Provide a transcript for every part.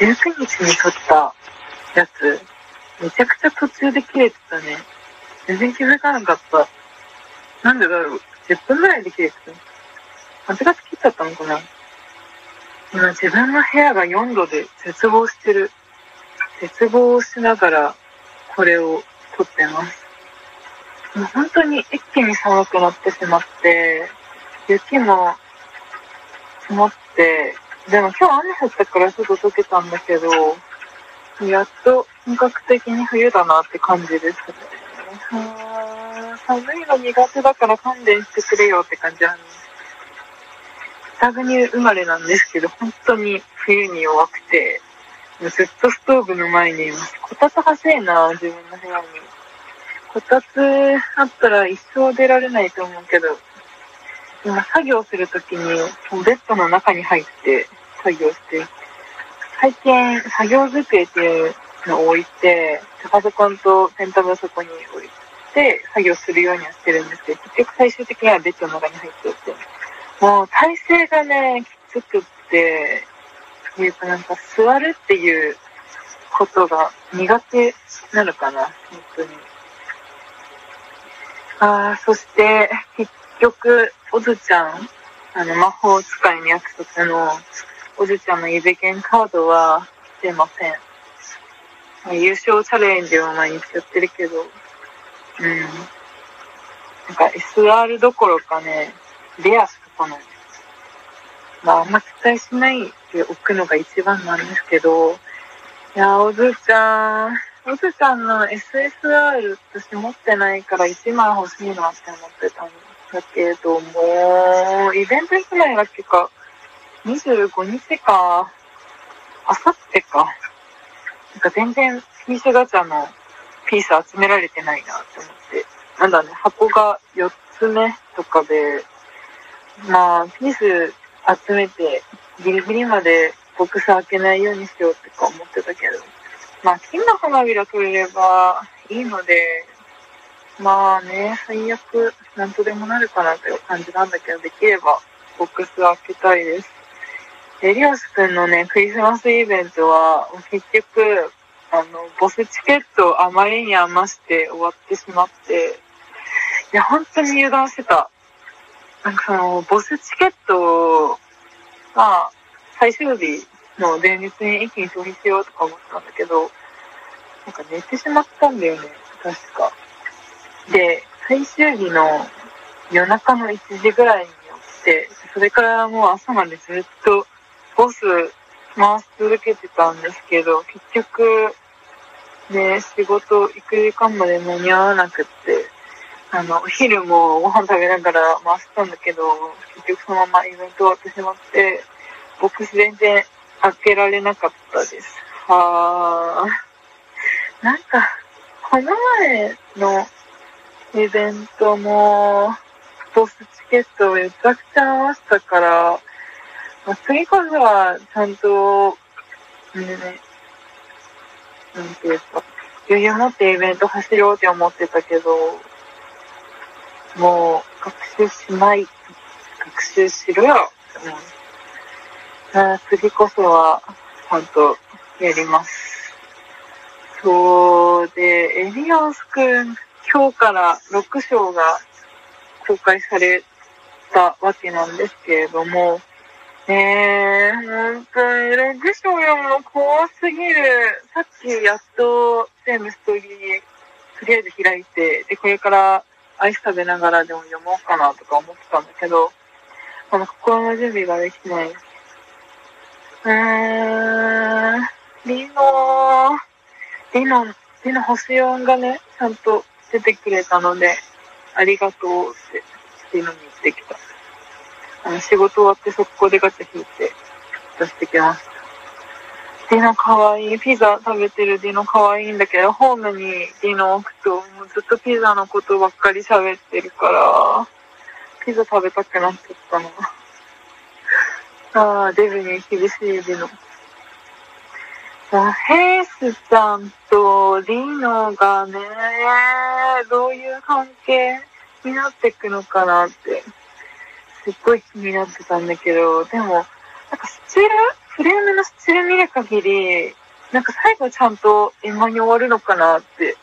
19日に撮ったやつ、めちゃくちゃ途中で切れてたね。全然気づかなかった。なんでだろう ?10 分ぐらいで切れてた。8月切っちゃったのかな今自分の部屋が4度で絶望してる。絶望しながらこれを撮ってます。もう本当に一気に寒くなってしまって、雪も積もって、でも今日雨降ったからちょっと溶けたんだけど、やっと本格的に冬だなって感じですね。寒いの苦手だから勘弁してくれよって感じなんです。北国生まれなんですけど、本当に冬に弱くて、ずっとストーブの前にいます。こたつ欲しいな、自分の部屋に。こたつあったら一生出られないと思うけど、今作業するときにベッドの中に入って作業して、最近作業机っていうのを置いて、パソコンとペンタブをそこに置いて作業するようにはしてるんですけど、結局最終的にはベッドの中に入っておいて、もう体勢がね、きつくって、いうかなんか座るっていうことが苦手なのかな、本当に。ああ、そして、結局、おずちゃん、あの、魔法使いの約束の、おずちゃんの指剣カードは出ません。優勝チャレンジを毎日やってるけど、うん。なんか SR どころかね、レアしか来ない。まあ、あんま期待しないでおくのが一番なんですけど、いや、おずちゃん、おずちゃんの SSR 私持ってないから1枚欲しいなって思ってたんだけども、イベントいつまだっけか、25日か、あさってか。なんか全然ピースガチャのピース集められてないなって思って。なんだね、箱が4つ目とかで、まあ、ピース集めてギリギリまでボックス開けないようにしようってか思ってたけど。まあ、金の花びら取れればいいので、まあね、最悪、なんとでもなるかなという感じなんだけど、できれば、ボックス開けたいです。エリオスくんのね、クリスマスイベントは、結局、あの、ボスチケットをあまりに余して終わってしまって、いや、本当に油断してた。なんかその、ボスチケットまあ、最終日の前日に一気に消費しようとか思ったんだけど、なんか寝てしまったんだよね、確か。で、最終日の夜中の1時ぐらいに起きて、それからもう朝までずっとボス回し続けてたんですけど、結局、ね、仕事行く時間まで間に合わなくって、あの、お昼もご飯食べながら回したんだけど、結局そのままイベント終わってしまって、ボックス全然開けられなかったです。はあ。なんか、この前のイベントも、ボスチケットめちゃくちゃ合わせたから、まあ、次こそはちゃんと、ね、なんていうか、余裕持ってイベント走ろうって思ってたけど、もう学習しない、学習しろよって思う。あ次こそは、ちゃんとやります。そうで、エリアンスくん、今日から6章が公開されたわけなんですけれども、ねえ、本当に6章読むの怖すぎる。さっきやっと全部ストーリー、とりあえず開いて、で、これからアイス食べながらでも読もうかなとか思ってたんだけど、この心の準備ができない。うーん、リノー、リノ、リノ星4がね、ちゃんと出てくれたので、ありがとうってリノに言ってきた。あの、仕事終わって速攻でガチャ引いて出してきました。ディノかわいい。ピザ食べてるディノかわいいんだけど、ホームにディノ置くと、もうずっとピザのことばっかり喋ってるから、ピザ食べたくなっちゃったの。ああ、デブに厳しいディノ。ヘイスちゃんとディノがね、どういう関係になっていくのかなって、すっごい気になってたんだけど、でも、なんかスチール？フレームのスチール見る限り、なんか最後ちゃんと円満に終わるのかなって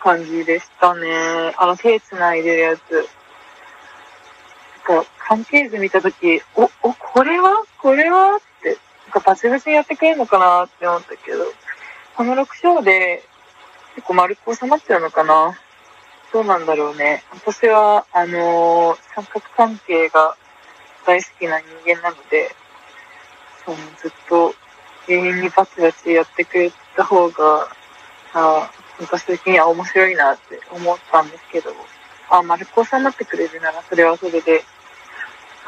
感じでしたね。あの手繋いでるやつ。なんか関係図見たとき、お、お、これは？これは？っ、かバチバチにやってくれるのかなって思ったけど、この6章で結構丸く収まっちゃうのかな？どうなんだろうね。私は、あのー、三角関係が大好きな人間なので、そのずっと永遠にバチバチやってくれた方が、あ私的には面白いなって思ったんですけど、あ、丸く収まってくれるならそれはそれで。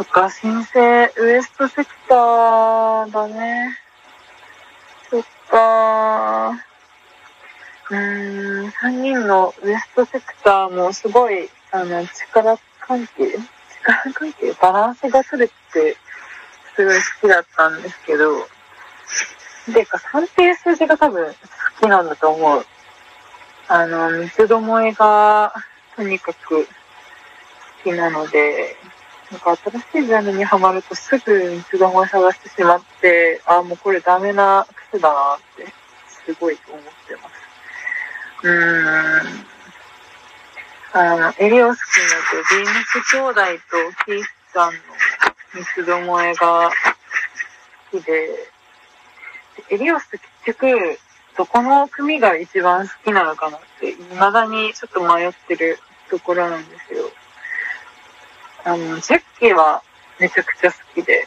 そっか、新生ウエストセクターだね。そっかうーん、3人のウエストセクターもすごい、あの、力関係力関係バランスが取れて、すごい好きだったんですけど、でか、3っていう数字が多分好きなんだと思う。あの、三つどもえが、とにかく好きなので、なんか新しいジャンルにはまるとすぐ三つどもえ探してしまって、ああ、もうこれダメな癖だなって、すごい思ってます。うーん。あの、エリオス君とビームス兄弟とキースさんの三つどもえが好きで、エリオス結局、どこの組が一番好きなのかなって、未だにちょっと迷ってるところなんですよ。あの、ジェッキーはめちゃくちゃ好きで、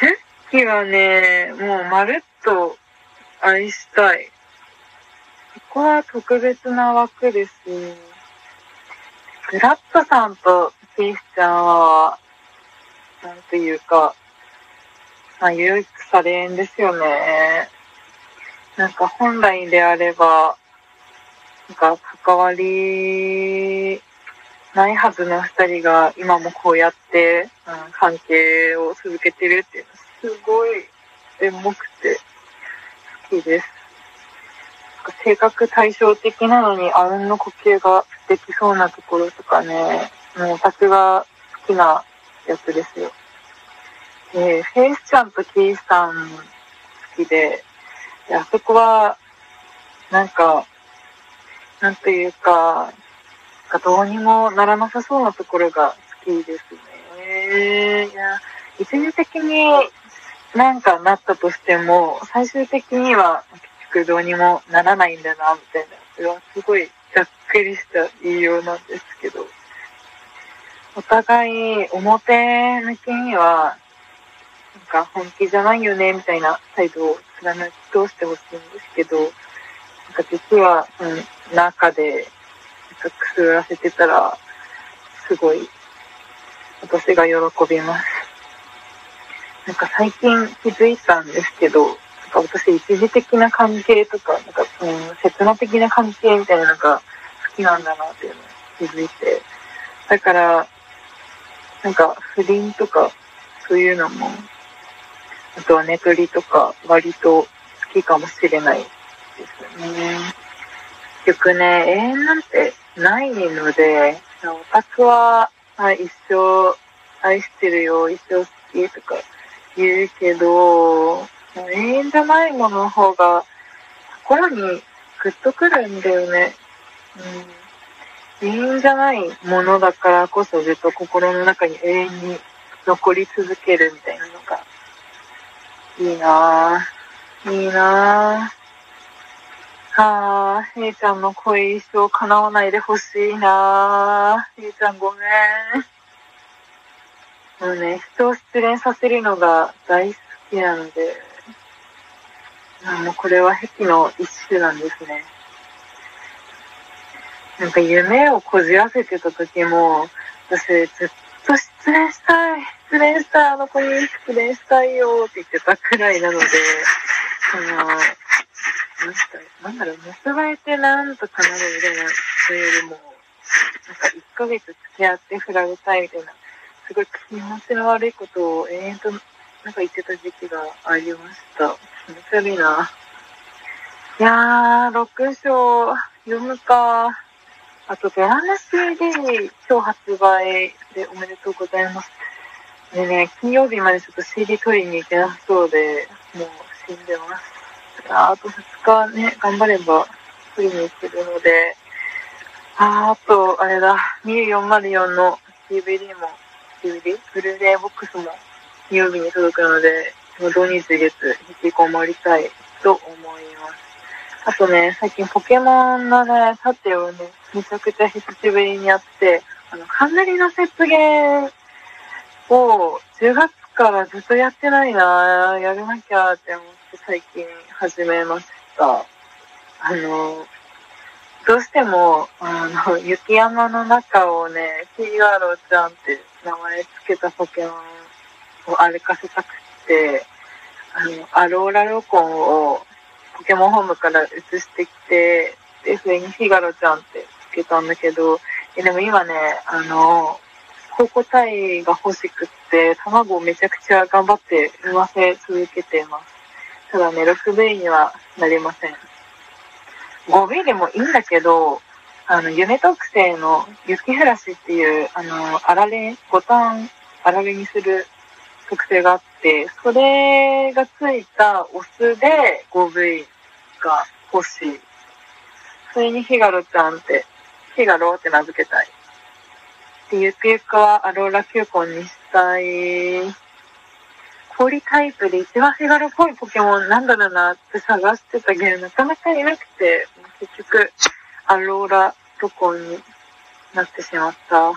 ジェッキーはね、もうまるっと愛したい。ここは特別な枠です。グラットさんとキースちゃんは、なんていうか、まあ、唯一されんですよね。なんか本来であれば、なんか関わりないはずの二人が今もこうやって、うん、関係を続けてるっていうのすごいエモくて好きです。性格対照的なのにあうんの呼吸ができそうなところとかね、もう私が好きなやつですよ。えー、フェイスちゃんとキーさん好きで、あそこは、なんか、なんというか、かどうにもならなさそうなところが好きですね。いや、一時的になんかなったとしても、最終的には結局どうにもならないんだな、みたいな。それはすごいざっくりした言いようなんですけど、お互い表向きには、なんか本気じゃないよね、みたいな態度を貫き通してほしいんですけど、なんか実は、うん、中でくすらせてたら、すごい、私が喜びます。なんか最近気づいたんですけど、なんか私一時的な関係とか、なんか、うん、切な的な関係みたいなのが好きなんだなっていうのを気づいて。だから、なんか不倫とか、そういうのも、あとはネトリとか割と好きかもしれないですよね。結局ね、永遠なんてないので、オタクは、あ、一生愛してるよ、一生好きとか言うけど、永遠じゃないものの方が心にグッとくるんだよね。うん。永遠じゃないものだからこそずっと心の中に永遠に残り続けるみたいなのが、いいなぁ。いいなぁ。ああ、へいちゃんの恋一生叶わないでほしいなへいちゃんごめん。もうね、人を失恋させるのが大好きなので、もうこれは癖の一種なんですね。なんか夢をこじらせてた時も、私ずっと失恋したい、失恋したい、あの子に失恋したいよって言ってたくらいなので、その、なんだろう、結ばれてなんとかなるみたいな、それよりも、なんか1ヶ月付き合って振られたいみたいな、すごい気持ちの悪いことを延々となんか言ってた時期がありました。気持ち悪いな。いやー、6章読むか。あと、ドラマ CD 今日発売でおめでとうございます。でね、金曜日までちょっと CD 取りに行けなそうで、もう死んでます。あと2日ね、頑張れば取りに行けるので、ああと、あれだ、2404の DVD も、DVD? ブルーレイボックスも金曜日に届くので、土日月引きこもりたいと思います。あとね、最近ポケモンのね、盾をね、めちゃくちゃ久しぶりにやって、あの、かなりの雪原を10月からずっとやってないなやらなきゃって思って最近始めました。あの、どうしても、あの、雪山の中をね、キーガロちゃんって名前つけたポケモンを歩かせたくて、あの、アローラロコンをポケモンホームから移してきて、で、それにフィガロちゃんってつけたんだけど、でも今ね、あの、高校体が欲しくって、卵をめちゃくちゃ頑張って産ませ続けています。ただね、6ベイにはなりません。5ベイでもいいんだけど、あの、夢特性の雪降らしっていう、あの、あられ、ボタン、あられにする特性があって、それがついたオスで 5V が欲しい。それにヒガロちゃんって、ヒガロって名付けたい。で、ゆくゆくはアローラ球根にしたい。氷タイプで一番ヒガロっぽいポケモンなんだろうなって探してたけど、なかなかいなくて、結局、アローラロコになってしまった。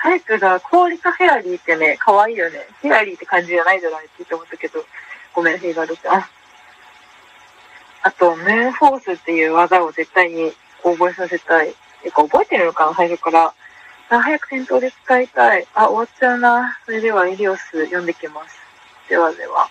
タイプが氷かフェアリーってね、可愛いよね。フェアリーって感じじゃないじゃないって思ったけど、ごめん、ヒガロちゃん。あと、ムーンフォースっていう技を絶対に覚えさせたい。てか、覚えてるのかな、最初から。あ、早く戦闘で使いたい。あ、終わっちゃうな。それでは、エリオス読んできます。ではでは。